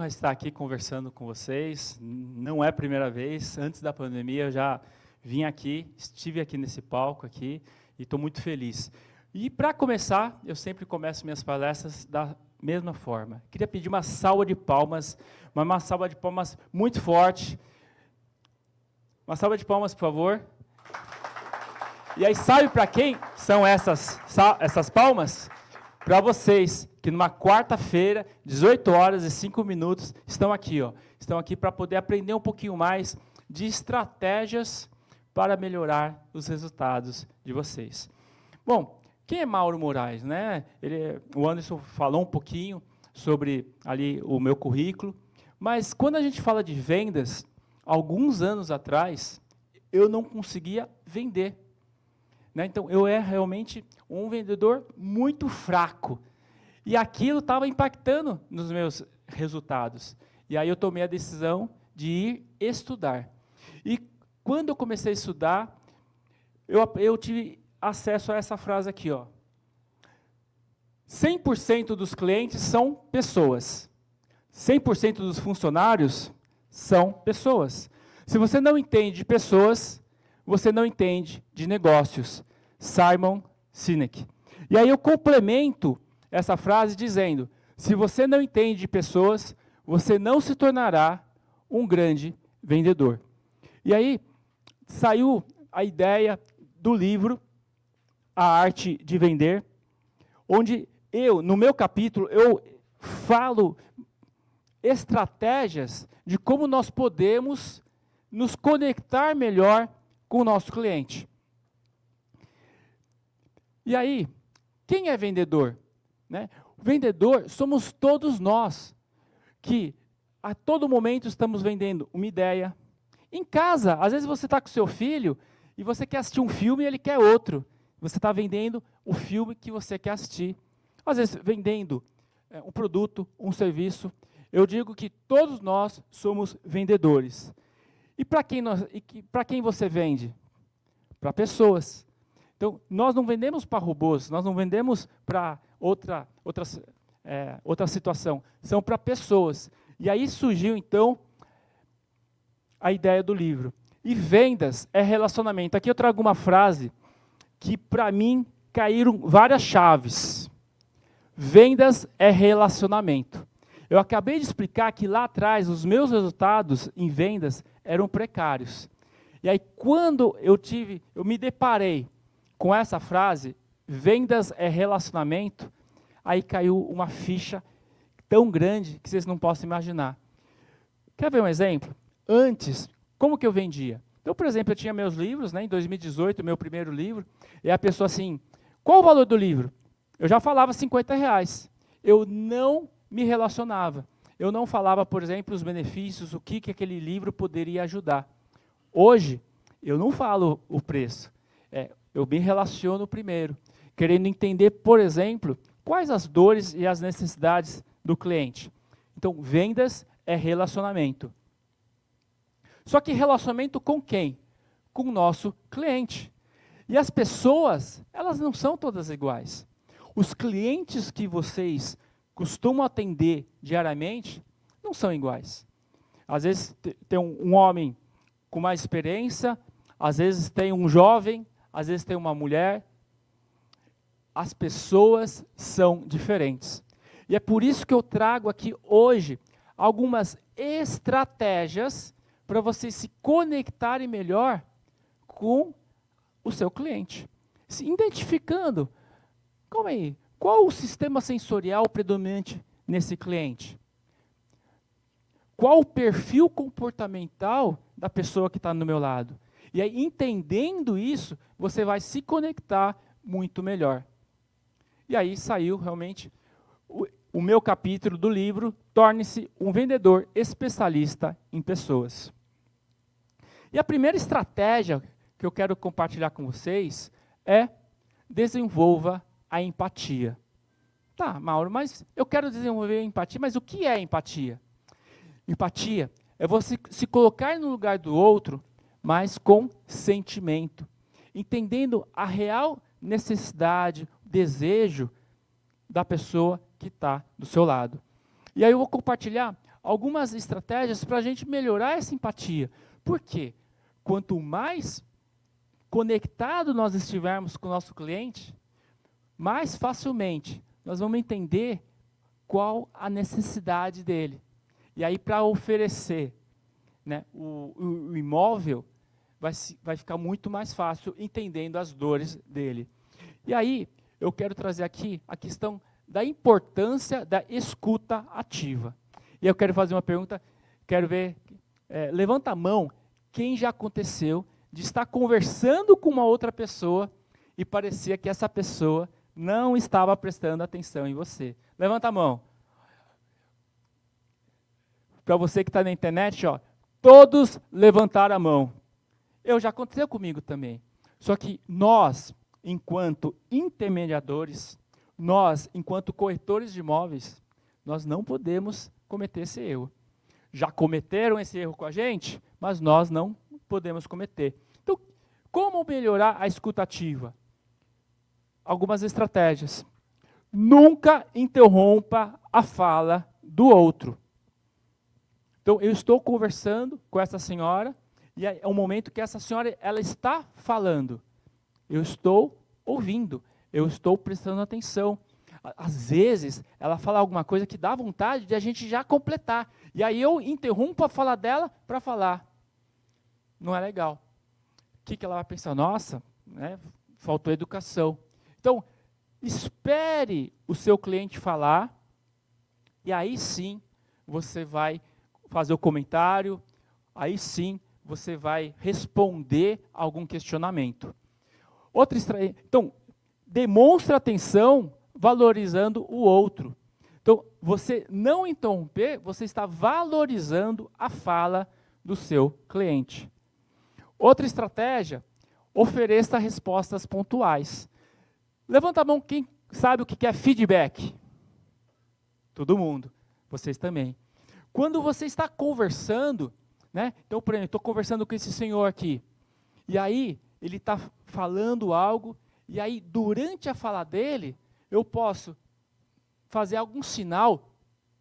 Honra estar aqui conversando com vocês. Não é a primeira vez. Antes da pandemia, eu já vim aqui, estive aqui nesse palco aqui e estou muito feliz. E para começar, eu sempre começo minhas palestras da mesma forma. Queria pedir uma salva de palmas, uma, uma salva de palmas muito forte. Uma salva de palmas, por favor. E aí, sabe para quem são essas, essas palmas? Para vocês que numa quarta-feira, 18 horas e 5 minutos, estão aqui, ó. Estão aqui para poder aprender um pouquinho mais de estratégias para melhorar os resultados de vocês. Bom, quem é Mauro Moraes, né? Ele, o Anderson falou um pouquinho sobre ali o meu currículo, mas quando a gente fala de vendas, alguns anos atrás, eu não conseguia vender. Né? Então, eu era realmente um vendedor muito fraco. E aquilo estava impactando nos meus resultados. E aí eu tomei a decisão de ir estudar. E quando eu comecei a estudar, eu, eu tive acesso a essa frase aqui, ó. 100% dos clientes são pessoas. 100% dos funcionários são pessoas. Se você não entende de pessoas, você não entende de negócios. Simon Sinek. E aí eu complemento essa frase dizendo: se você não entende de pessoas, você não se tornará um grande vendedor. E aí saiu a ideia do livro A Arte de Vender, onde eu, no meu capítulo, eu falo estratégias de como nós podemos nos conectar melhor com o nosso cliente. E aí, quem é vendedor? Né? Vendedor somos todos nós, que a todo momento estamos vendendo uma ideia. Em casa, às vezes você está com seu filho e você quer assistir um filme e ele quer outro. Você está vendendo o filme que você quer assistir. Às vezes, vendendo é, um produto, um serviço. Eu digo que todos nós somos vendedores. E para quem, quem você vende? Para pessoas. Então, nós não vendemos para robôs, nós não vendemos para outra, outra, é, outra situação, são para pessoas. E aí surgiu, então, a ideia do livro. E vendas é relacionamento. Aqui eu trago uma frase que, para mim, caíram várias chaves. Vendas é relacionamento. Eu acabei de explicar que lá atrás os meus resultados em vendas eram precários. E aí quando eu tive, eu me deparei com essa frase, vendas é relacionamento, aí caiu uma ficha tão grande que vocês não possam imaginar. Quer ver um exemplo? Antes, como que eu vendia? Então, por exemplo, eu tinha meus livros, né, em 2018, meu primeiro livro, e a pessoa assim, qual o valor do livro? Eu já falava 50 reais. Eu não me relacionava. Eu não falava, por exemplo, os benefícios, o que, que aquele livro poderia ajudar. Hoje, eu não falo o preço. É, eu me relaciono primeiro querendo entender, por exemplo, quais as dores e as necessidades do cliente. Então, vendas é relacionamento. Só que relacionamento com quem? Com o nosso cliente. E as pessoas, elas não são todas iguais. Os clientes que vocês costumam atender diariamente não são iguais. Às vezes tem um homem com mais experiência, às vezes tem um jovem, às vezes tem uma mulher, as pessoas são diferentes. E é por isso que eu trago aqui hoje algumas estratégias para vocês se conectarem melhor com o seu cliente. Se identificando, calma aí, qual o sistema sensorial predominante nesse cliente? Qual o perfil comportamental da pessoa que está no meu lado? E aí, entendendo isso, você vai se conectar muito melhor. E aí saiu realmente o, o meu capítulo do livro, Torne-se um vendedor especialista em pessoas. E a primeira estratégia que eu quero compartilhar com vocês é desenvolva a empatia. Tá, Mauro, mas eu quero desenvolver a empatia, mas o que é empatia? Empatia é você se colocar no lugar do outro, mas com sentimento, entendendo a real necessidade, desejo da pessoa que está do seu lado. E aí eu vou compartilhar algumas estratégias para a gente melhorar essa empatia. Por quê? Quanto mais conectado nós estivermos com o nosso cliente, mais facilmente nós vamos entender qual a necessidade dele. E aí, para oferecer né, o, o, o imóvel, vai, vai ficar muito mais fácil entendendo as dores dele. E aí, eu quero trazer aqui a questão da importância da escuta ativa. E eu quero fazer uma pergunta, quero ver, é, levanta a mão, quem já aconteceu de estar conversando com uma outra pessoa e parecia que essa pessoa não estava prestando atenção em você. Levanta a mão. Para você que está na internet, ó, todos levantaram a mão. Eu já aconteceu comigo também. Só que nós, enquanto intermediadores, nós, enquanto corretores de imóveis, nós não podemos cometer esse erro. Já cometeram esse erro com a gente, mas nós não podemos cometer. Então, como melhorar a escutativa? Algumas estratégias. Nunca interrompa a fala do outro. Então, eu estou conversando com essa senhora, e é um momento que essa senhora ela está falando. Eu estou ouvindo, eu estou prestando atenção. Às vezes, ela fala alguma coisa que dá vontade de a gente já completar. E aí eu interrompo a fala dela para falar. Não é legal. O que, que ela vai pensar? Nossa, né, faltou educação. Então, espere o seu cliente falar, e aí sim você vai fazer o comentário, aí sim você vai responder algum questionamento. Outra estra... Então, demonstra atenção valorizando o outro. Então, você não interromper, você está valorizando a fala do seu cliente. Outra estratégia, ofereça respostas pontuais. Levanta a mão quem sabe o que é feedback. Todo mundo, vocês também. Quando você está conversando, né? Então, por exemplo, estou conversando com esse senhor aqui, e aí ele está falando algo, e aí durante a fala dele, eu posso fazer algum sinal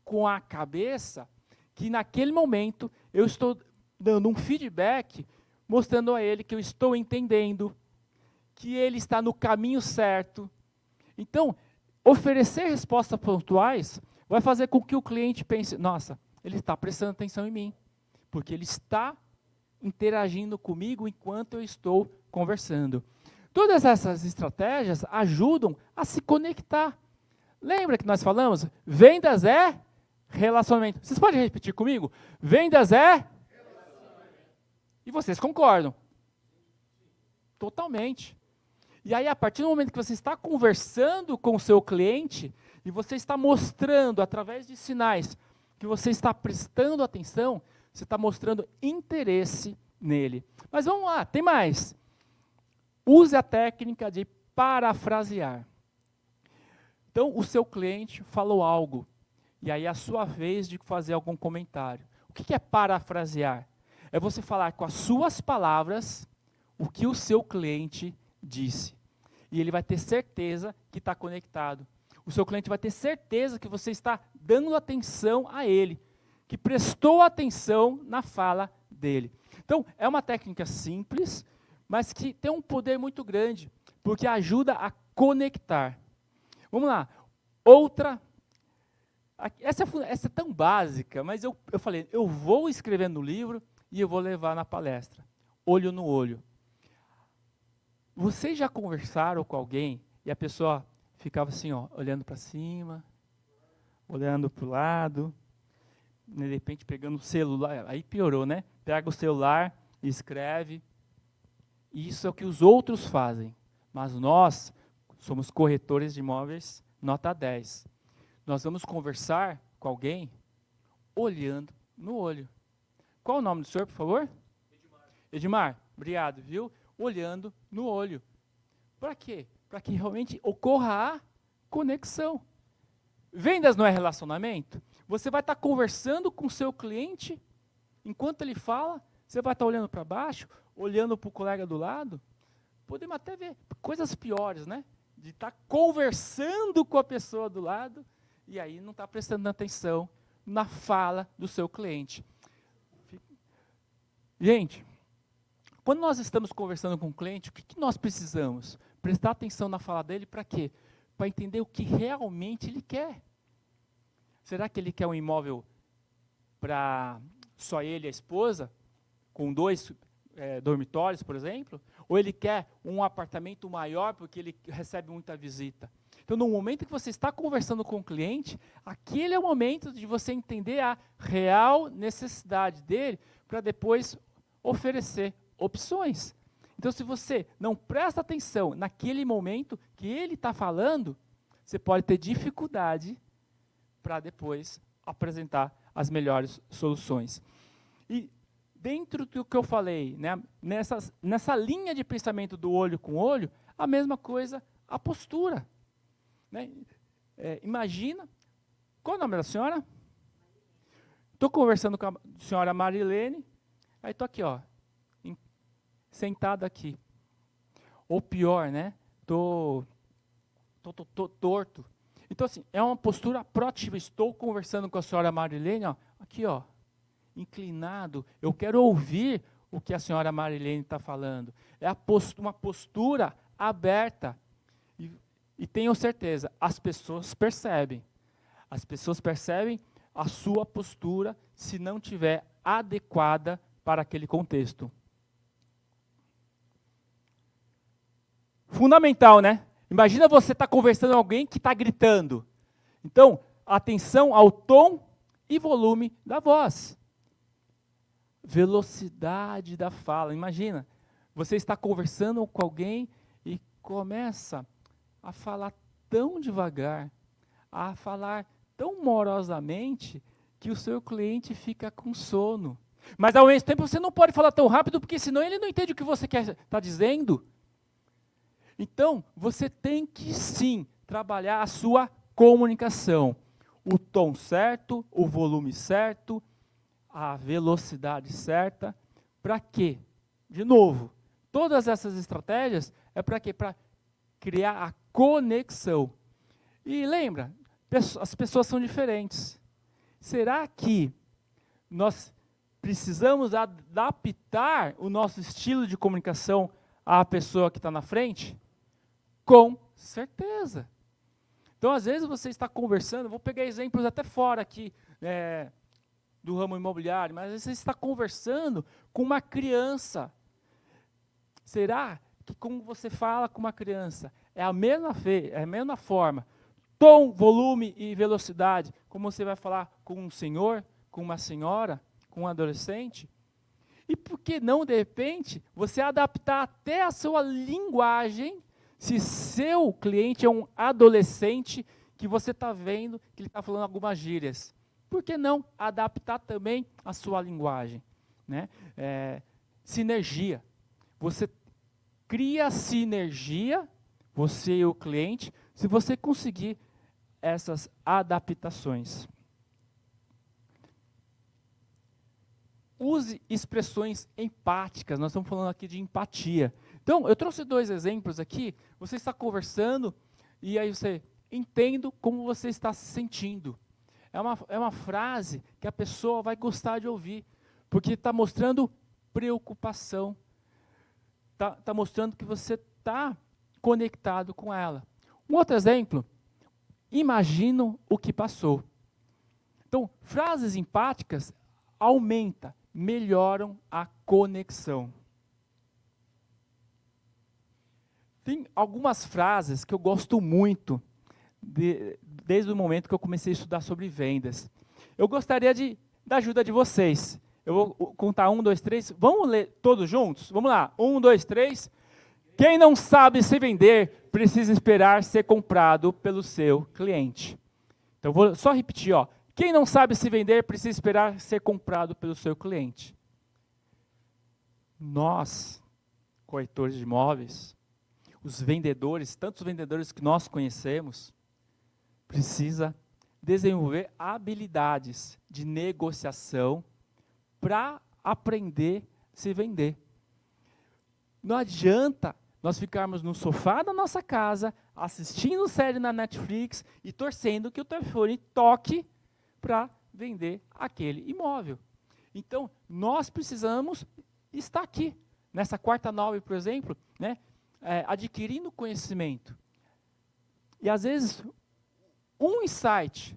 com a cabeça que naquele momento eu estou dando um feedback mostrando a ele que eu estou entendendo, que ele está no caminho certo. Então, oferecer respostas pontuais vai fazer com que o cliente pense: nossa, ele está prestando atenção em mim, porque ele está interagindo comigo enquanto eu estou conversando. Todas essas estratégias ajudam a se conectar. Lembra que nós falamos? Vendas é relacionamento. Vocês podem repetir comigo? Vendas é e vocês concordam? Totalmente. E aí, a partir do momento que você está conversando com o seu cliente e você está mostrando através de sinais que você está prestando atenção, você está mostrando interesse nele. Mas vamos lá, tem mais. Use a técnica de parafrasear. Então, o seu cliente falou algo, e aí é a sua vez de fazer algum comentário. O que é parafrasear? É você falar com as suas palavras o que o seu cliente disse. E ele vai ter certeza que está conectado. O seu cliente vai ter certeza que você está dando atenção a ele, que prestou atenção na fala dele. Então, é uma técnica simples, mas que tem um poder muito grande, porque ajuda a conectar. Vamos lá. Outra. Essa, essa é tão básica, mas eu, eu falei, eu vou escrever no livro e eu vou levar na palestra. Olho no olho. Vocês já conversaram com alguém e a pessoa ficava assim, ó, olhando para cima, olhando para o lado, de repente pegando o celular, aí piorou, né? Pega o celular, escreve, isso é o que os outros fazem. Mas nós somos corretores de imóveis nota 10. Nós vamos conversar com alguém olhando no olho. Qual o nome do senhor, por favor? Edmar. Edmar, obrigado, viu? Olhando no olho. Para quê? Para que realmente ocorra a conexão. Vendas não é relacionamento? Você vai estar conversando com o seu cliente, enquanto ele fala, você vai estar olhando para baixo, olhando para o colega do lado, podemos até ver coisas piores, né? De estar conversando com a pessoa do lado e aí não está prestando atenção na fala do seu cliente. Gente, quando nós estamos conversando com o cliente, o que, que nós precisamos? Prestar atenção na fala dele para quê? Para entender o que realmente ele quer. Será que ele quer um imóvel para só ele e a esposa, com dois é, dormitórios, por exemplo? Ou ele quer um apartamento maior porque ele recebe muita visita? Então, no momento que você está conversando com o cliente, aquele é o momento de você entender a real necessidade dele para depois oferecer opções. Então, se você não presta atenção naquele momento que ele está falando, você pode ter dificuldade para depois apresentar as melhores soluções. E dentro do que eu falei, né, nessa, nessa linha de pensamento do olho com olho, a mesma coisa, a postura. Né? É, imagina, qual o nome da senhora? Estou conversando com a senhora Marilene, aí estou aqui, ó, em, sentado aqui. Ou pior, né? Estou tô, tô, tô, torto. Então, assim, é uma postura proativa. Estou conversando com a senhora Marilene, ó, aqui, ó, inclinado. Eu quero ouvir o que a senhora Marilene está falando. É uma postura aberta. E, e tenho certeza, as pessoas percebem. As pessoas percebem a sua postura se não tiver adequada para aquele contexto. Fundamental, né? Imagina você estar tá conversando com alguém que está gritando. Então, atenção ao tom e volume da voz. Velocidade da fala. Imagina, você está conversando com alguém e começa a falar tão devagar, a falar tão morosamente, que o seu cliente fica com sono. Mas ao mesmo tempo você não pode falar tão rápido, porque senão ele não entende o que você está dizendo. Então, você tem que sim trabalhar a sua comunicação. O tom certo, o volume certo, a velocidade certa. Para quê? De novo, todas essas estratégias é para quê? Para criar a conexão. E lembra, as pessoas são diferentes. Será que nós precisamos adaptar o nosso estilo de comunicação à pessoa que está na frente? Com certeza. Então, às vezes, você está conversando, vou pegar exemplos até fora aqui é, do ramo imobiliário, mas às vezes você está conversando com uma criança. Será que como você fala com uma criança, é a mesma, fe, é a mesma forma, tom, volume e velocidade, como você vai falar com um senhor, com uma senhora, com um adolescente? E por que não, de repente, você adaptar até a sua linguagem se seu cliente é um adolescente que você está vendo que ele está falando algumas gírias, por que não adaptar também a sua linguagem? Né? É, sinergia. Você cria sinergia, você e o cliente, se você conseguir essas adaptações. Use expressões empáticas, nós estamos falando aqui de empatia. Então, eu trouxe dois exemplos aqui. Você está conversando e aí você entendo como você está se sentindo. É uma, é uma frase que a pessoa vai gostar de ouvir, porque está mostrando preocupação, está tá mostrando que você está conectado com ela. Um outro exemplo, imagino o que passou. Então, frases empáticas aumentam, melhoram a conexão. Tem algumas frases que eu gosto muito, de, desde o momento que eu comecei a estudar sobre vendas. Eu gostaria de, da ajuda de vocês. Eu vou contar um, dois, três. Vamos ler todos juntos? Vamos lá. Um, dois, três. Quem não sabe se vender precisa esperar ser comprado pelo seu cliente. Então, vou só repetir. Ó. Quem não sabe se vender precisa esperar ser comprado pelo seu cliente. Nós, corretores de imóveis, os vendedores, tantos vendedores que nós conhecemos, precisa desenvolver habilidades de negociação para aprender a se vender. Não adianta nós ficarmos no sofá da nossa casa, assistindo série na Netflix e torcendo que o telefone toque para vender aquele imóvel. Então, nós precisamos estar aqui, nessa quarta nove, por exemplo, né, é, adquirindo conhecimento. E às vezes, um insight,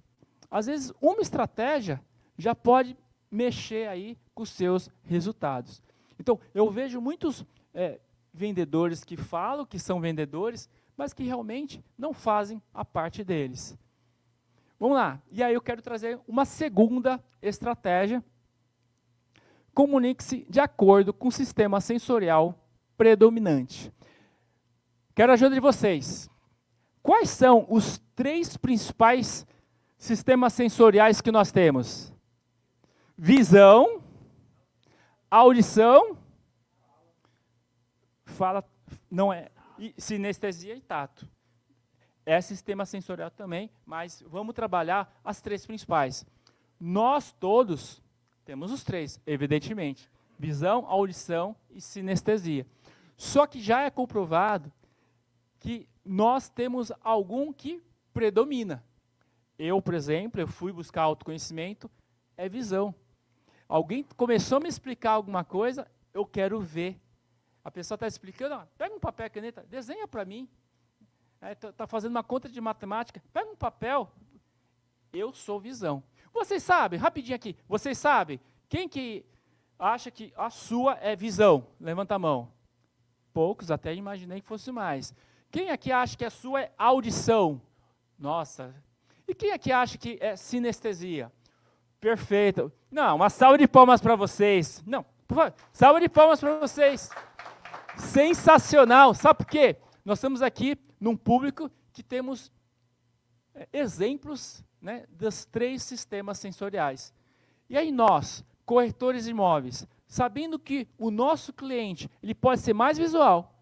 às vezes uma estratégia já pode mexer aí com os seus resultados. Então, eu vejo muitos é, vendedores que falam que são vendedores, mas que realmente não fazem a parte deles. Vamos lá. E aí eu quero trazer uma segunda estratégia. Comunique-se de acordo com o sistema sensorial predominante. Quero a ajuda de vocês. Quais são os três principais sistemas sensoriais que nós temos? Visão, audição, fala, não é, sinestesia e tato. É sistema sensorial também, mas vamos trabalhar as três principais. Nós todos temos os três, evidentemente: visão, audição e sinestesia. Só que já é comprovado que nós temos algum que predomina. Eu, por exemplo, eu fui buscar autoconhecimento, é visão. Alguém começou a me explicar alguma coisa, eu quero ver. A pessoa está explicando, ó, pega um papel e caneta, desenha para mim. Está é, tá fazendo uma conta de matemática, pega um papel. Eu sou visão. Vocês sabem, rapidinho aqui, vocês sabem, quem que acha que a sua é visão? Levanta a mão. Poucos, até imaginei que fosse mais. Quem aqui acha que a sua é audição? Nossa. E quem aqui acha que é sinestesia? Perfeito. Não, uma salva de palmas para vocês. Não, por favor, salva de palmas para vocês. Sensacional. Sabe por quê? Nós estamos aqui num público que temos é, exemplos né, dos três sistemas sensoriais. E aí nós, corretores de imóveis, sabendo que o nosso cliente ele pode ser mais visual,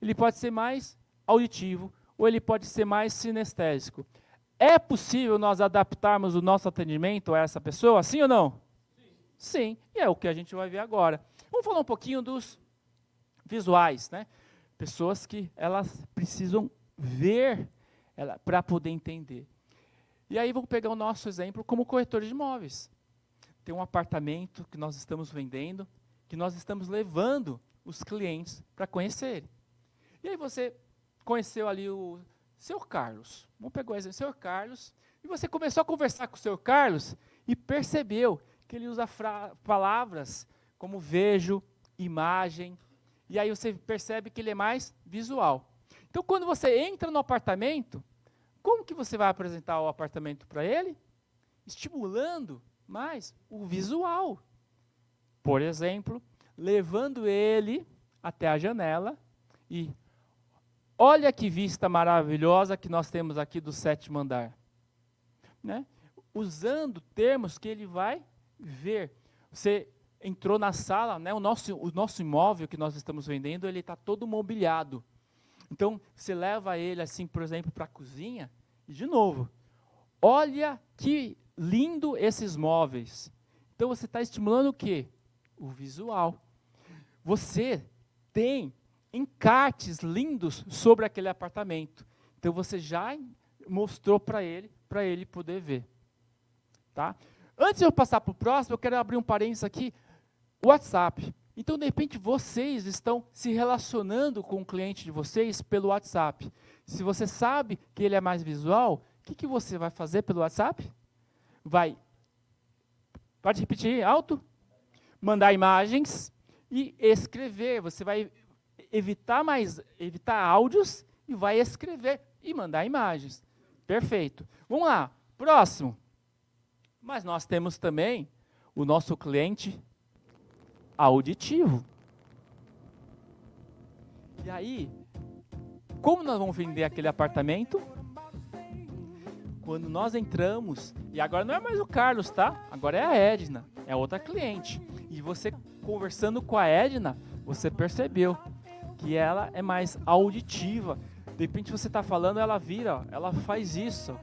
ele pode ser mais auditivo ou ele pode ser mais sinestésico. É possível nós adaptarmos o nosso atendimento a essa pessoa, sim ou não? Sim. sim. e é o que a gente vai ver agora. Vamos falar um pouquinho dos visuais, né? Pessoas que elas precisam ver para poder entender. E aí vamos pegar o nosso exemplo como corretor de imóveis. Tem um apartamento que nós estamos vendendo, que nós estamos levando os clientes para conhecer. E aí você conheceu ali o senhor Carlos. Vamos pegar o exemplo, senhor Carlos, e você começou a conversar com o senhor Carlos e percebeu que ele usa palavras como vejo, imagem, e aí você percebe que ele é mais visual. Então, quando você entra no apartamento, como que você vai apresentar o apartamento para ele? Estimulando mais o visual. Por exemplo, levando ele até a janela e Olha que vista maravilhosa que nós temos aqui do sétimo andar. Né? Usando termos que ele vai ver. Você entrou na sala, né? o, nosso, o nosso imóvel que nós estamos vendendo, ele está todo mobiliado. Então, você leva ele, assim, por exemplo, para a cozinha, e de novo, olha que lindo esses móveis. Então, você está estimulando o quê? O visual. Você tem encartes lindos sobre aquele apartamento. Então você já mostrou para ele, para ele poder ver. Tá? Antes de eu passar para o próximo, eu quero abrir um parênteses aqui. WhatsApp. Então, de repente, vocês estão se relacionando com o cliente de vocês pelo WhatsApp. Se você sabe que ele é mais visual, o que, que você vai fazer pelo WhatsApp? Vai, pode repetir alto? Mandar imagens e escrever. Você vai evitar mais, evitar áudios e vai escrever e mandar imagens. Perfeito. Vamos lá, próximo. Mas nós temos também o nosso cliente auditivo. E aí, como nós vamos vender aquele apartamento? Quando nós entramos, e agora não é mais o Carlos, tá? Agora é a Edna, é outra cliente. E você conversando com a Edna, você percebeu que ela é mais auditiva. De repente você está falando, ela vira, ela faz isso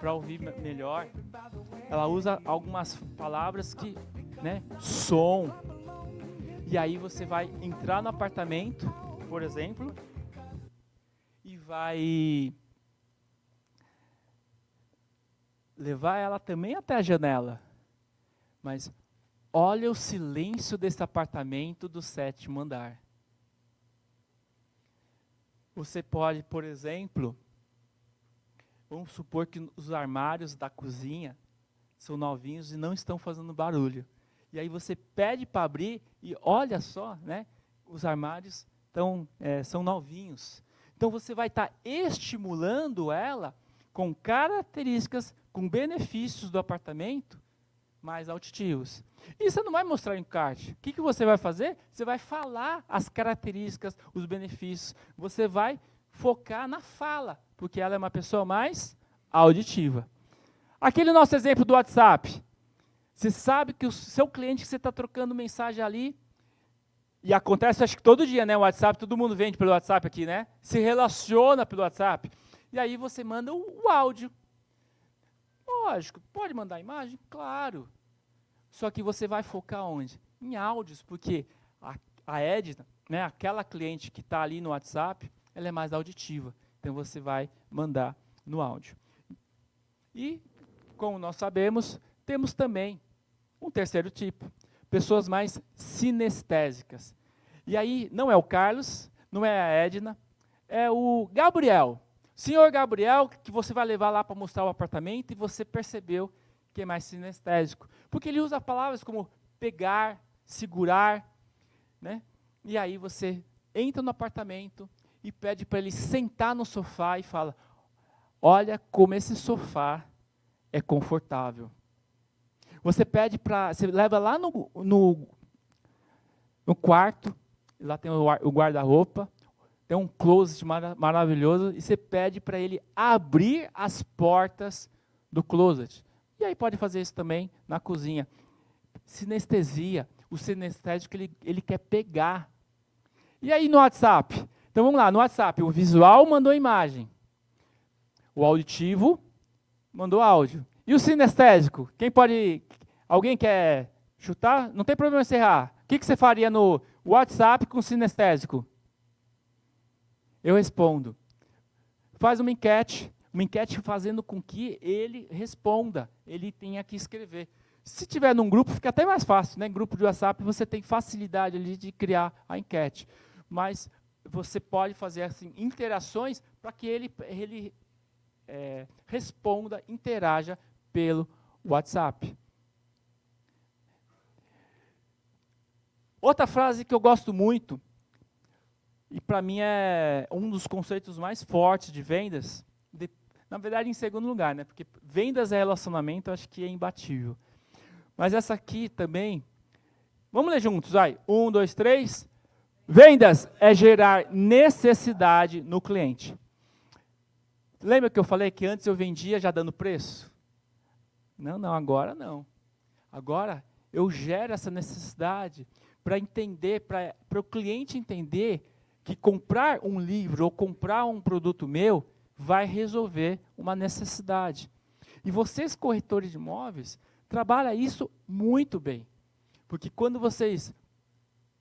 para ouvir melhor. Ela usa algumas palavras que, né, som. E aí você vai entrar no apartamento, por exemplo, e vai levar ela também até a janela. Mas olha o silêncio desse apartamento do sétimo andar. Você pode, por exemplo, vamos supor que os armários da cozinha são novinhos e não estão fazendo barulho. E aí você pede para abrir e olha só, né? Os armários estão, é, são novinhos. Então você vai estar tá estimulando ela com características, com benefícios do apartamento mais auditivos. E você não vai mostrar em encarte. O que, que você vai fazer? Você vai falar as características, os benefícios. Você vai focar na fala, porque ela é uma pessoa mais auditiva. Aquele nosso exemplo do WhatsApp. Você sabe que o seu cliente que você está trocando mensagem ali, e acontece acho que todo dia, né? O WhatsApp, todo mundo vende pelo WhatsApp aqui, né? Se relaciona pelo WhatsApp. E aí você manda o, o áudio. Lógico, pode mandar imagem? Claro. Só que você vai focar onde? Em áudios, porque a, a Edna, né, aquela cliente que está ali no WhatsApp, ela é mais auditiva. Então você vai mandar no áudio. E, como nós sabemos, temos também um terceiro tipo, pessoas mais sinestésicas. E aí não é o Carlos, não é a Edna, é o Gabriel. Senhor Gabriel, que você vai levar lá para mostrar o apartamento e você percebeu que é mais sinestésico. Porque ele usa palavras como pegar, segurar, né? E aí você entra no apartamento e pede para ele sentar no sofá e fala: Olha como esse sofá é confortável. Você pede para. Você leva lá no, no, no quarto, lá tem o, o guarda-roupa, tem um closet mar, maravilhoso, e você pede para ele abrir as portas do closet. E aí pode fazer isso também na cozinha. Sinestesia. O sinestésico ele, ele quer pegar. E aí no WhatsApp? Então vamos lá, no WhatsApp, o visual mandou imagem. O auditivo mandou áudio. E o sinestésico? Quem pode. Alguém quer chutar? Não tem problema encerrar. O que, que você faria no WhatsApp com sinestésico? Eu respondo. Faz uma enquete uma enquete fazendo com que ele responda, ele tenha que escrever. Se tiver num grupo, fica até mais fácil, né? Em grupo de WhatsApp você tem facilidade ali de criar a enquete. Mas você pode fazer assim interações para que ele, ele é, responda, interaja pelo WhatsApp. Outra frase que eu gosto muito, e para mim é um dos conceitos mais fortes de vendas, na verdade, em segundo lugar, né? Porque vendas é relacionamento, acho que é imbatível. Mas essa aqui também. Vamos ler juntos, vai. Um, dois, três. Vendas é gerar necessidade no cliente. Lembra que eu falei que antes eu vendia já dando preço? Não, não, agora não. Agora eu gero essa necessidade para entender, para o cliente entender que comprar um livro ou comprar um produto meu vai resolver uma necessidade. E vocês, corretores de imóveis, trabalham isso muito bem. Porque quando vocês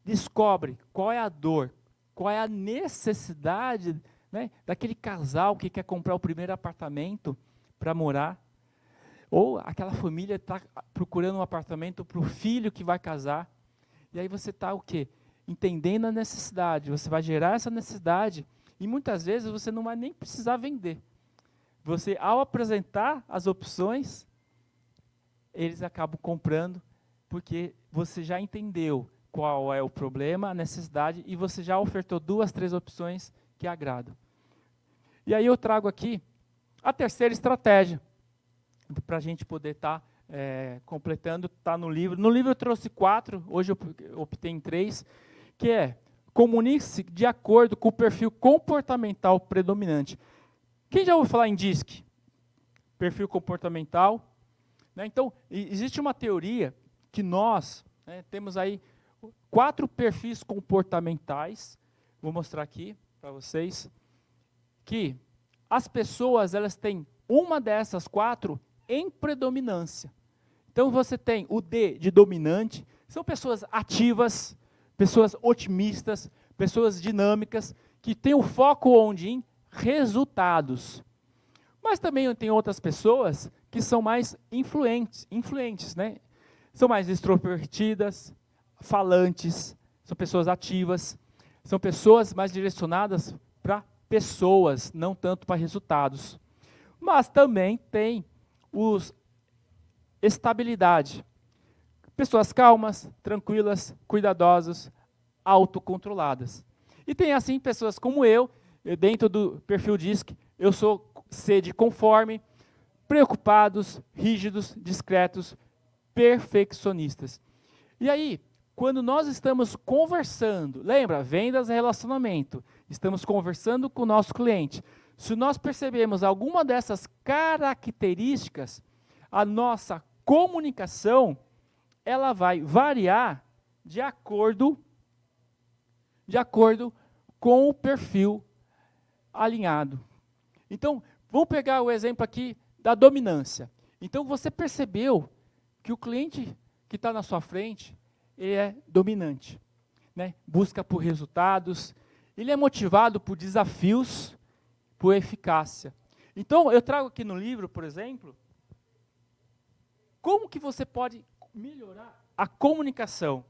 descobrem qual é a dor, qual é a necessidade né, daquele casal que quer comprar o primeiro apartamento para morar, ou aquela família está procurando um apartamento para o filho que vai casar, e aí você está o quê? Entendendo a necessidade, você vai gerar essa necessidade e muitas vezes você não vai nem precisar vender. Você, ao apresentar as opções, eles acabam comprando, porque você já entendeu qual é o problema, a necessidade, e você já ofertou duas, três opções que agradam. E aí eu trago aqui a terceira estratégia, para a gente poder estar tá, é, completando, está no livro. No livro eu trouxe quatro, hoje eu optei em três, que é Comunique-se de acordo com o perfil comportamental predominante. Quem já ouviu falar em DISC? Perfil comportamental. Né? Então, existe uma teoria que nós né, temos aí quatro perfis comportamentais. Vou mostrar aqui para vocês. Que as pessoas elas têm uma dessas quatro em predominância. Então você tem o D de dominante, são pessoas ativas, pessoas otimistas, pessoas dinâmicas, que têm o foco onde? Em resultados. Mas também tem outras pessoas que são mais influentes, influentes, né? são mais extrovertidas, falantes, são pessoas ativas, são pessoas mais direcionadas para pessoas, não tanto para resultados. Mas também tem os estabilidade. Pessoas calmas, tranquilas, cuidadosas, autocontroladas. E tem assim pessoas como eu, dentro do perfil DISC, eu sou sede conforme, preocupados, rígidos, discretos, perfeccionistas. E aí, quando nós estamos conversando, lembra, vendas é relacionamento, estamos conversando com o nosso cliente. Se nós percebemos alguma dessas características, a nossa comunicação ela vai variar de acordo de acordo com o perfil alinhado. Então, vamos pegar o exemplo aqui da dominância. Então, você percebeu que o cliente que está na sua frente ele é dominante, né? busca por resultados, ele é motivado por desafios, por eficácia. Então, eu trago aqui no livro, por exemplo, como que você pode melhorar a comunicação?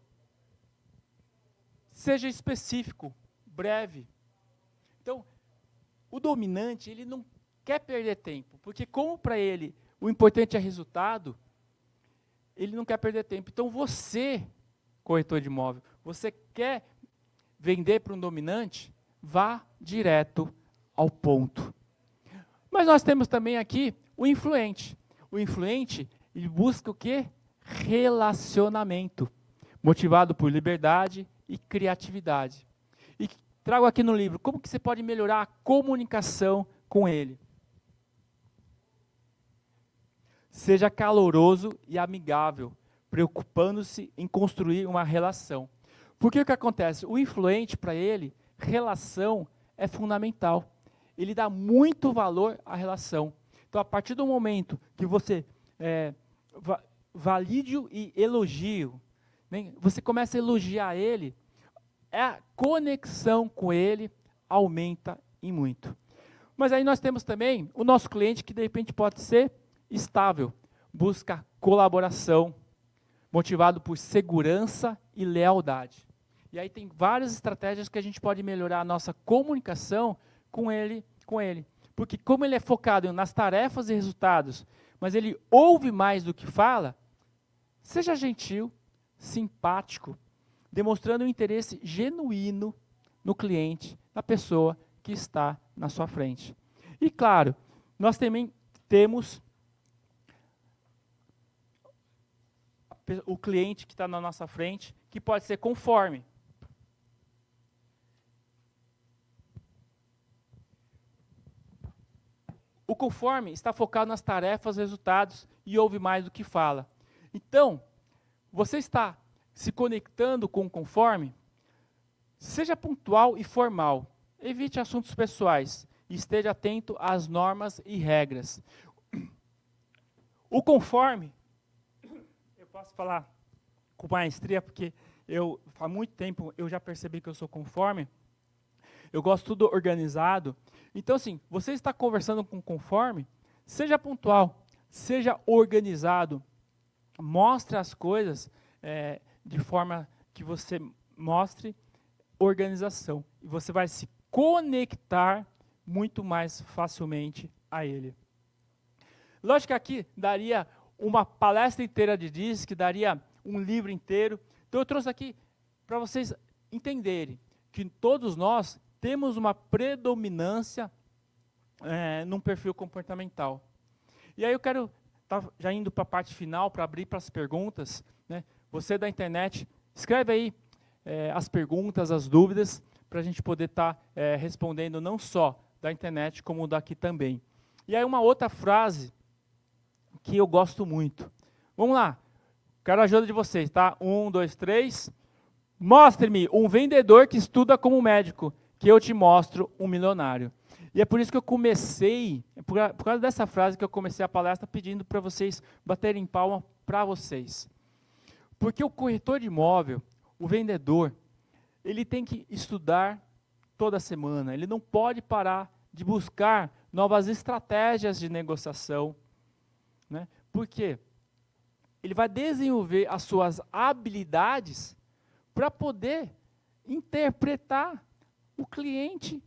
Seja específico, breve. Então, o dominante, ele não quer perder tempo, porque como para ele o importante é resultado, ele não quer perder tempo. Então, você, corretor de imóvel, você quer vender para um dominante, vá direto ao ponto. Mas nós temos também aqui o influente. O influente, ele busca o quê? Relacionamento, motivado por liberdade e criatividade. E trago aqui no livro como que você pode melhorar a comunicação com ele. Seja caloroso e amigável, preocupando-se em construir uma relação. Porque o que acontece? O influente, para ele, relação é fundamental. Ele dá muito valor à relação. Então, a partir do momento que você é, valídio e elogio. Você começa a elogiar ele, a conexão com ele aumenta em muito. Mas aí nós temos também o nosso cliente que de repente pode ser estável, busca colaboração, motivado por segurança e lealdade. E aí tem várias estratégias que a gente pode melhorar a nossa comunicação com ele, com ele. Porque como ele é focado nas tarefas e resultados mas ele ouve mais do que fala, seja gentil, simpático, demonstrando um interesse genuíno no cliente, na pessoa que está na sua frente. E claro, nós também temos o cliente que está na nossa frente, que pode ser conforme. O conforme está focado nas tarefas, resultados e ouve mais do que fala. Então, você está se conectando com o conforme? Seja pontual e formal. Evite assuntos pessoais e esteja atento às normas e regras. O conforme, eu posso falar com maestria porque eu há muito tempo eu já percebi que eu sou conforme. Eu gosto tudo organizado então, assim, você está conversando com conforme, seja pontual, seja organizado, mostre as coisas é, de forma que você mostre organização. E você vai se conectar muito mais facilmente a ele. Lógico que aqui daria uma palestra inteira de DISC, daria um livro inteiro. Então eu trouxe aqui para vocês entenderem que todos nós temos uma predominância é, num perfil comportamental. E aí eu quero, tá já indo para a parte final, para abrir para as perguntas, né? você da internet, escreve aí é, as perguntas, as dúvidas, para a gente poder estar tá, é, respondendo não só da internet, como daqui também. E aí uma outra frase que eu gosto muito. Vamos lá, quero a ajuda de vocês, tá? Um, dois, três. Mostre-me um vendedor que estuda como médico que eu te mostro um milionário. E é por isso que eu comecei, é por, por causa dessa frase que eu comecei a palestra pedindo para vocês baterem palma para vocês. Porque o corretor de imóvel, o vendedor, ele tem que estudar toda semana, ele não pode parar de buscar novas estratégias de negociação. Né? Por quê? ele vai desenvolver as suas habilidades para poder interpretar o cliente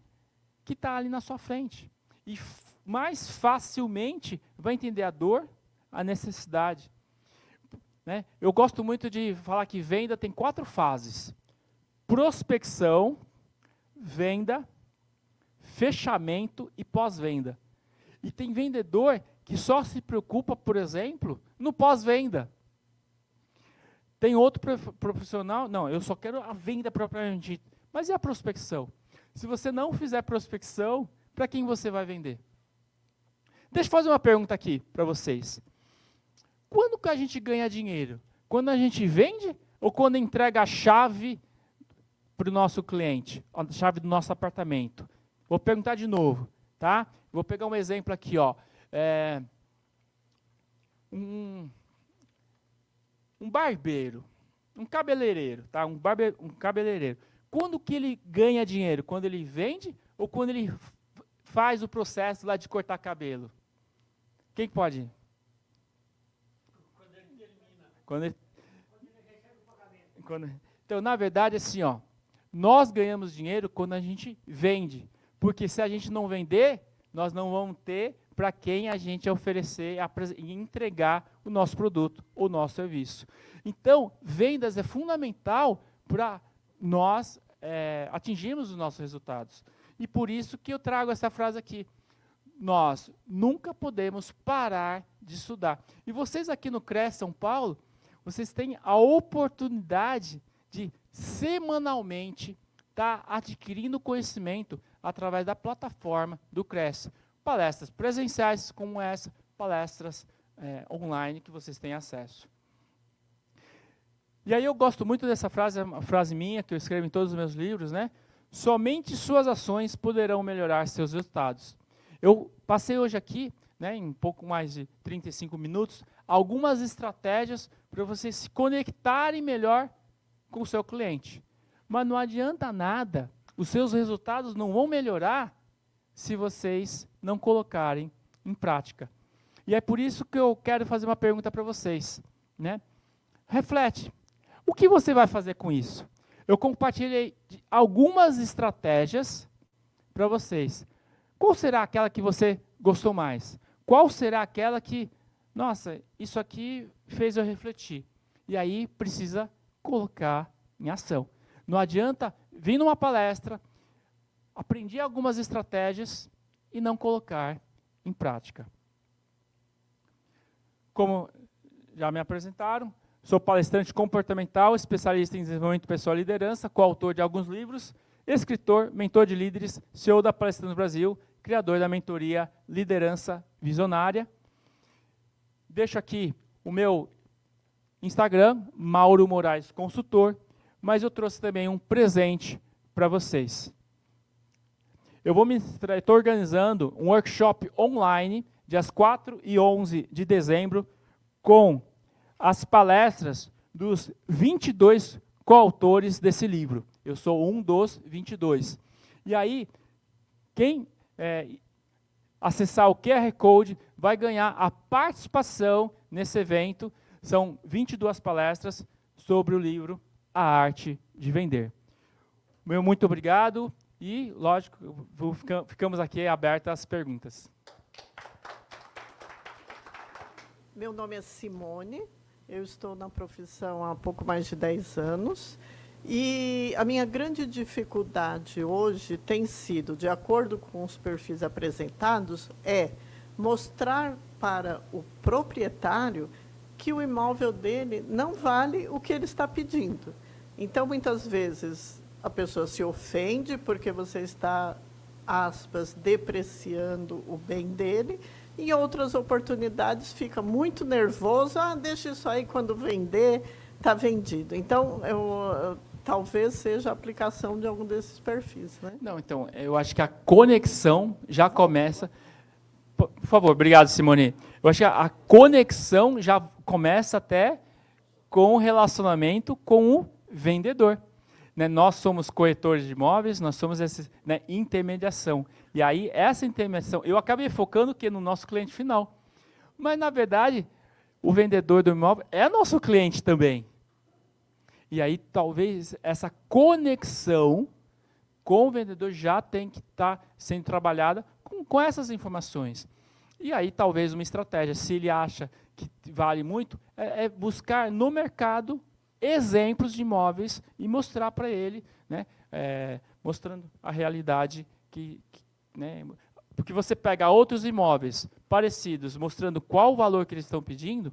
que está ali na sua frente. E mais facilmente vai entender a dor, a necessidade. Né? Eu gosto muito de falar que venda tem quatro fases: prospecção, venda, fechamento e pós-venda. E tem vendedor que só se preocupa, por exemplo, no pós-venda. Tem outro profissional, não, eu só quero a venda propriamente dita. Mas e a prospecção? Se você não fizer prospecção, para quem você vai vender? Deixa eu fazer uma pergunta aqui para vocês. Quando que a gente ganha dinheiro? Quando a gente vende ou quando entrega a chave para o nosso cliente, a chave do nosso apartamento? Vou perguntar de novo, tá? Vou pegar um exemplo aqui, ó. É, um, um barbeiro, um cabeleireiro, tá? Um, barbe, um cabeleireiro. Quando que ele ganha dinheiro? Quando ele vende ou quando ele faz o processo lá de cortar cabelo? Quem pode? Quando ele termina. Quando ele, quando ele recebe o pagamento. Quando, então, na verdade, assim, ó, nós ganhamos dinheiro quando a gente vende. Porque se a gente não vender, nós não vamos ter para quem a gente oferecer e entregar o nosso produto, o nosso serviço. Então, vendas é fundamental para nós é, atingirmos os nossos resultados. E por isso que eu trago essa frase aqui. Nós nunca podemos parar de estudar. E vocês aqui no CRES São Paulo, vocês têm a oportunidade de semanalmente estar tá adquirindo conhecimento através da plataforma do CRES palestras presenciais como essa, palestras é, online que vocês têm acesso. E aí eu gosto muito dessa frase, uma frase minha que eu escrevo em todos os meus livros, né? Somente suas ações poderão melhorar seus resultados. Eu passei hoje aqui, né, em pouco mais de 35 minutos, algumas estratégias para vocês se conectarem melhor com o seu cliente. Mas não adianta nada, os seus resultados não vão melhorar se vocês não colocarem em prática. E é por isso que eu quero fazer uma pergunta para vocês. Né? Reflete. O que você vai fazer com isso? Eu compartilhei algumas estratégias para vocês. Qual será aquela que você gostou mais? Qual será aquela que, nossa, isso aqui fez eu refletir? E aí precisa colocar em ação. Não adianta vir numa palestra, aprendi algumas estratégias e não colocar em prática. Como já me apresentaram, sou palestrante comportamental, especialista em desenvolvimento pessoal e liderança, coautor de alguns livros, escritor, mentor de líderes, CEO da Palestrante Brasil, criador da mentoria Liderança Visionária. Deixo aqui o meu Instagram, Mauro Moraes Consultor, mas eu trouxe também um presente para vocês. Eu vou estou organizando um workshop online, dias 4 e 11 de dezembro, com as palestras dos 22 coautores desse livro. Eu sou um dos 22. E aí, quem é, acessar o QR Code vai ganhar a participação nesse evento. São 22 palestras sobre o livro A Arte de Vender. Meu muito obrigado. E, lógico, ficamos aqui abertas às perguntas. Meu nome é Simone, eu estou na profissão há pouco mais de 10 anos. E a minha grande dificuldade hoje tem sido, de acordo com os perfis apresentados, é mostrar para o proprietário que o imóvel dele não vale o que ele está pedindo. Então, muitas vezes, a pessoa se ofende porque você está, aspas, depreciando o bem dele. Em outras oportunidades fica muito nervoso, ah, deixa isso aí quando vender, está vendido. Então, eu, talvez seja a aplicação de algum desses perfis. Né? Não, então, eu acho que a conexão já começa. Por favor, obrigado, Simone. Eu acho que a conexão já começa até com o relacionamento com o vendedor né, nós somos corretores de imóveis, nós somos essa né, intermediação. E aí, essa intermediação, eu acabei focando que no nosso cliente final. Mas, na verdade, o vendedor do imóvel é nosso cliente também. E aí talvez essa conexão com o vendedor já tem que estar tá sendo trabalhada com, com essas informações. E aí talvez uma estratégia, se ele acha que vale muito, é, é buscar no mercado exemplos de imóveis e mostrar para ele, né, é, mostrando a realidade que, que né, porque você pega outros imóveis parecidos, mostrando qual o valor que eles estão pedindo,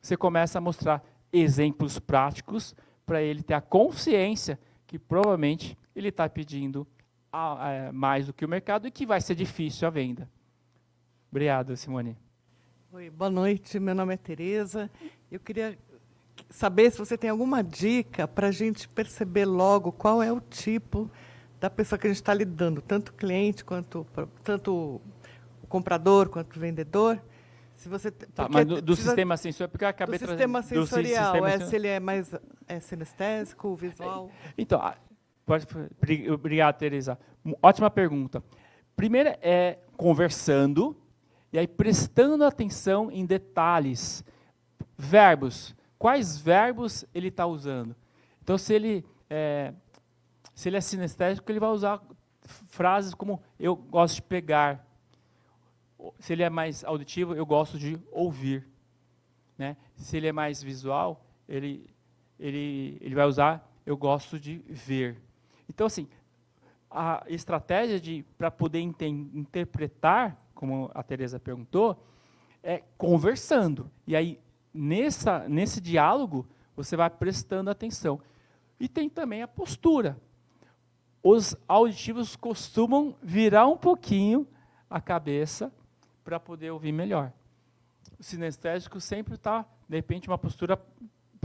você começa a mostrar exemplos práticos para ele ter a consciência que provavelmente ele está pedindo a, a, mais do que o mercado e que vai ser difícil a venda. Obrigado, Simone. Oi, boa noite. Meu nome é Tereza. Eu queria saber se você tem alguma dica para a gente perceber logo qual é o tipo da pessoa que a gente está lidando, tanto o cliente quanto tanto o comprador quanto o vendedor. Se você tá, mas do, do sistema sensorial, porque eu acabei do sistema sensorial, do sistema é, se ele é mais é sinestésico, visual. Então, pode, obrigado, Teresa. Ótima pergunta. Primeiro é conversando e aí prestando atenção em detalhes, verbos. Quais verbos ele está usando? Então, se ele é, se ele é sinestésico, ele vai usar frases como eu gosto de pegar. Se ele é mais auditivo, eu gosto de ouvir. Né? Se ele é mais visual, ele, ele, ele vai usar eu gosto de ver. Então, assim, a estratégia de para poder interpretar, como a Teresa perguntou, é conversando. E aí, nessa, nesse diálogo, você vai prestando atenção. E tem também a postura os auditivos costumam virar um pouquinho a cabeça para poder ouvir melhor. O sinestésico sempre está, de repente, uma postura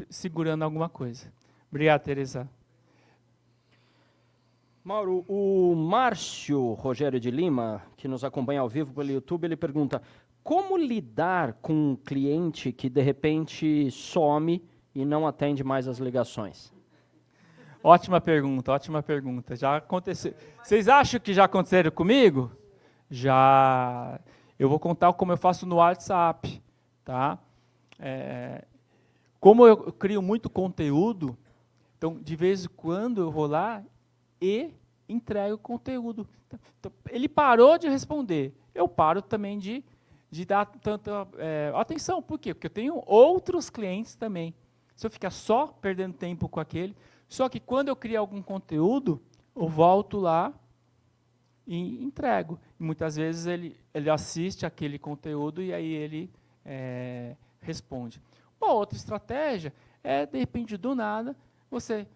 segurando alguma coisa. Obrigado, Teresa. Mauro, o Márcio Rogério de Lima, que nos acompanha ao vivo pelo YouTube, ele pergunta: como lidar com um cliente que de repente some e não atende mais as ligações? Ótima pergunta, ótima pergunta. Já aconteceu. Vocês acham que já aconteceram comigo? Já. Eu vou contar como eu faço no WhatsApp, tá? É, como eu crio muito conteúdo, então de vez em quando eu vou lá e entrego o conteúdo. Então, ele parou de responder, eu paro também de, de dar tanta é, atenção. Por quê? Porque eu tenho outros clientes também. Se eu ficar só perdendo tempo com aquele, só que quando eu crio algum conteúdo, eu volto lá e entrego. E muitas vezes ele, ele assiste aquele conteúdo e aí ele é, responde. Uma outra estratégia é, de repente, do nada, você.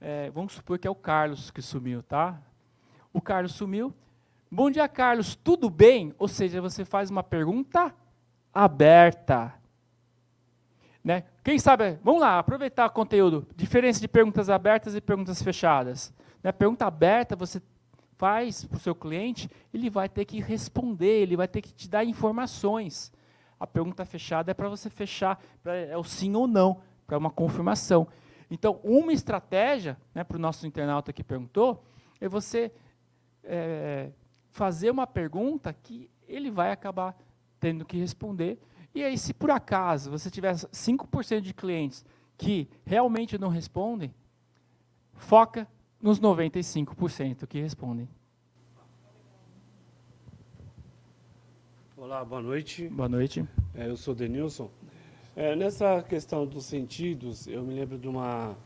É, vamos supor que é o Carlos que sumiu, tá? O Carlos sumiu. Bom dia, Carlos, tudo bem? Ou seja, você faz uma pergunta aberta. Né? Quem sabe, vamos lá, aproveitar o conteúdo. Diferença de perguntas abertas e perguntas fechadas. Né? Pergunta aberta, você faz para o seu cliente, ele vai ter que responder, ele vai ter que te dar informações. A pergunta fechada é para você fechar, pra, é o sim ou não, para uma confirmação. Então, uma estratégia, né, para o nosso internauta que perguntou, é você é, fazer uma pergunta que ele vai acabar tendo que responder e aí, se por acaso você tiver 5% de clientes que realmente não respondem, foca nos 95% que respondem. Olá, boa noite. Boa noite. É, eu sou Denilson. É, nessa questão dos sentidos, eu me lembro de uma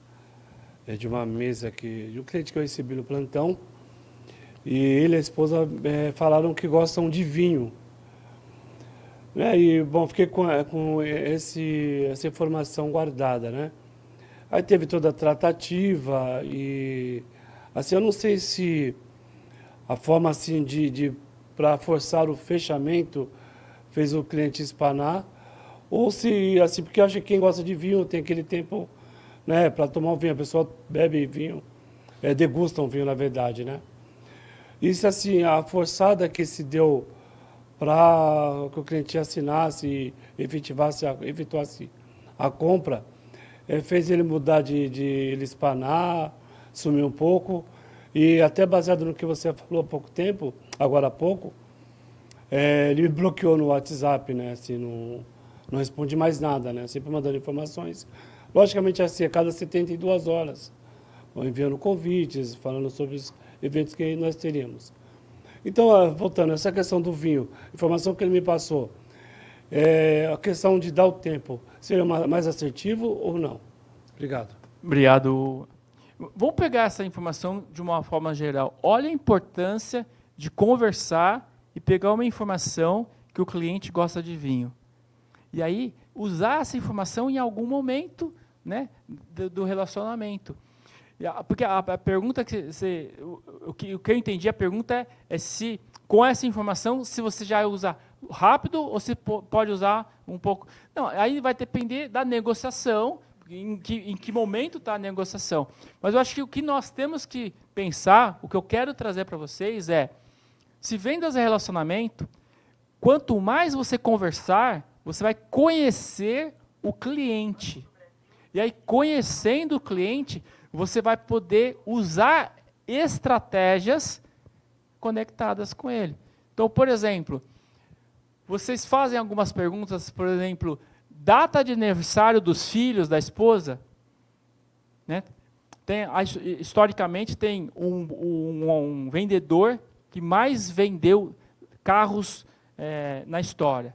é, de uma mesa que de um cliente que eu recebi no plantão e ele e a esposa é, falaram que gostam de vinho. Né? E, bom, fiquei com, com esse, essa informação guardada, né? Aí teve toda a tratativa e, assim, eu não sei se a forma, assim, de, de para forçar o fechamento fez o cliente espanar, ou se, assim, porque eu acho que quem gosta de vinho tem aquele tempo, né, para tomar um vinho, a pessoa bebe vinho, é, degusta um vinho, na verdade, né? Isso, assim, a forçada que se deu para que o cliente assinasse e efetivasse a, efetuasse a compra, é, fez ele mudar de, de ele espanar, sumir um pouco, e até baseado no que você falou há pouco tempo, agora há pouco, é, ele me bloqueou no WhatsApp, né, assim, no, não responde mais nada, né? Sempre mandando informações. Logicamente, assim, a cada 72 horas, enviando convites, falando sobre os eventos que nós teríamos. Então, voltando, essa questão do vinho, informação que ele me passou, é, a questão de dar o tempo, seria mais assertivo ou não? Obrigado. Obrigado. Vamos pegar essa informação de uma forma geral. Olha a importância de conversar e pegar uma informação que o cliente gosta de vinho. E aí, usar essa informação em algum momento né, do relacionamento. Porque a, a pergunta que você, o, o, que, o que eu entendi, a pergunta é, é se, com essa informação, se você já usa rápido ou se pode usar um pouco. Não, aí vai depender da negociação, em que, em que momento está a negociação. Mas eu acho que o que nós temos que pensar, o que eu quero trazer para vocês é, se vendas é relacionamento, quanto mais você conversar, você vai conhecer o cliente. E aí, conhecendo o cliente, você vai poder usar estratégias conectadas com ele. Então, por exemplo, vocês fazem algumas perguntas, por exemplo, data de aniversário dos filhos da esposa, né? Tem, historicamente tem um, um, um, vendedor que mais vendeu carros é, na história.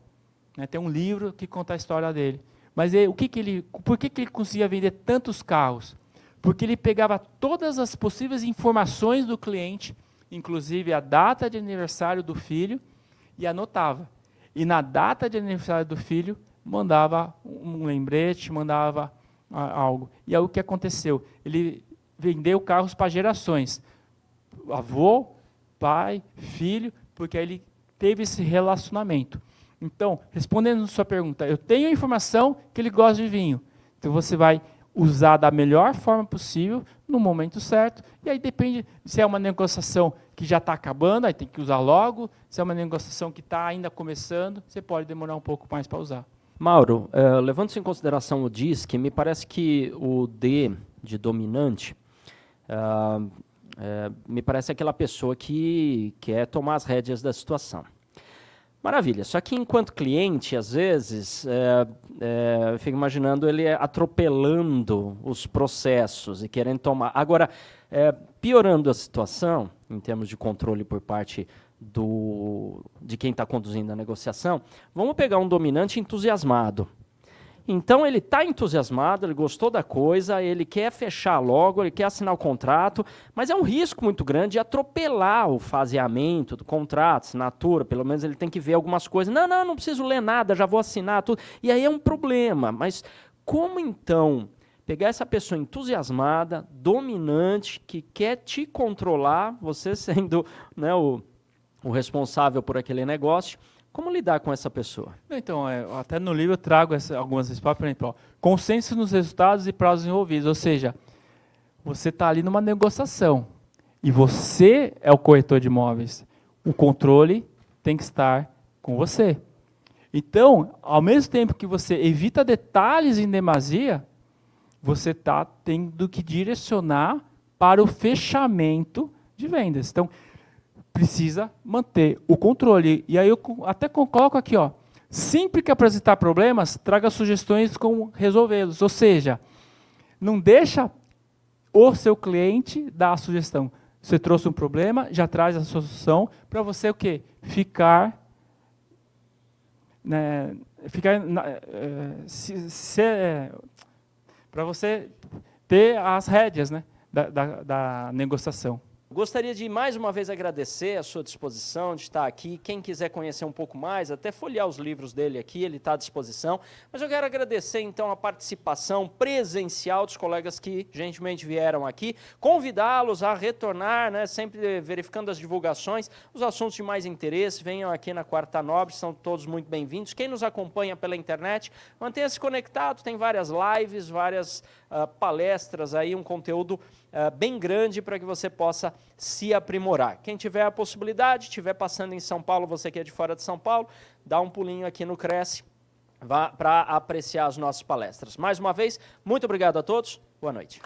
Né? Tem um livro que conta a história dele. Mas ele, o que, que ele, por que, que ele conseguia vender tantos carros? Porque ele pegava todas as possíveis informações do cliente, inclusive a data de aniversário do filho, e anotava. E na data de aniversário do filho, mandava um lembrete, mandava algo. E aí o que aconteceu? Ele vendeu carros para gerações. Avô, pai, filho, porque aí ele teve esse relacionamento. Então, respondendo a sua pergunta, eu tenho a informação que ele gosta de vinho. Então você vai usar da melhor forma possível, no momento certo, e aí depende se é uma negociação que já está acabando, aí tem que usar logo, se é uma negociação que está ainda começando, você pode demorar um pouco mais para usar. Mauro, uh, levando-se em consideração o DISC, me parece que o D de dominante uh, uh, me parece aquela pessoa que quer tomar as rédeas da situação. Maravilha. Só que enquanto cliente, às vezes, é, é, eu fico imaginando ele atropelando os processos e querendo tomar. Agora, é, piorando a situação, em termos de controle por parte do, de quem está conduzindo a negociação, vamos pegar um dominante entusiasmado. Então ele está entusiasmado, ele gostou da coisa, ele quer fechar logo, ele quer assinar o contrato, mas é um risco muito grande de atropelar o faseamento do contrato, assinatura, pelo menos ele tem que ver algumas coisas. Não, não, não preciso ler nada, já vou assinar tudo. E aí é um problema. Mas como então pegar essa pessoa entusiasmada, dominante, que quer te controlar, você sendo né, o, o responsável por aquele negócio, como lidar com essa pessoa? Então, é, até no livro eu trago essa, algumas respostas, por exemplo, ó, consenso nos resultados e prazos envolvidos, ou seja, você está ali numa negociação e você é o corretor de imóveis. O controle tem que estar com você. Então, ao mesmo tempo que você evita detalhes em demasia, você está tendo que direcionar para o fechamento de vendas. Então, precisa manter o controle. E aí eu até coloco aqui, ó, sempre que apresentar problemas, traga sugestões como resolvê-los. Ou seja, não deixa o seu cliente dar a sugestão. Você trouxe um problema, já traz a solução para você o quê? Ficar né, ficar é, se, é, para você ter as rédeas né, da, da, da negociação. Gostaria de mais uma vez agradecer a sua disposição de estar aqui. Quem quiser conhecer um pouco mais, até folhear os livros dele aqui, ele está à disposição. Mas eu quero agradecer então a participação presencial dos colegas que gentilmente vieram aqui, convidá-los a retornar, né, sempre verificando as divulgações, os assuntos de mais interesse, venham aqui na Quarta Nobre, são todos muito bem-vindos. Quem nos acompanha pela internet, mantenha-se conectado, tem várias lives, várias uh, palestras aí, um conteúdo uh, bem grande para que você possa se aprimorar. Quem tiver a possibilidade, estiver passando em São Paulo, você que é de fora de São Paulo, dá um pulinho aqui no Cresce para apreciar as nossas palestras. Mais uma vez, muito obrigado a todos. Boa noite.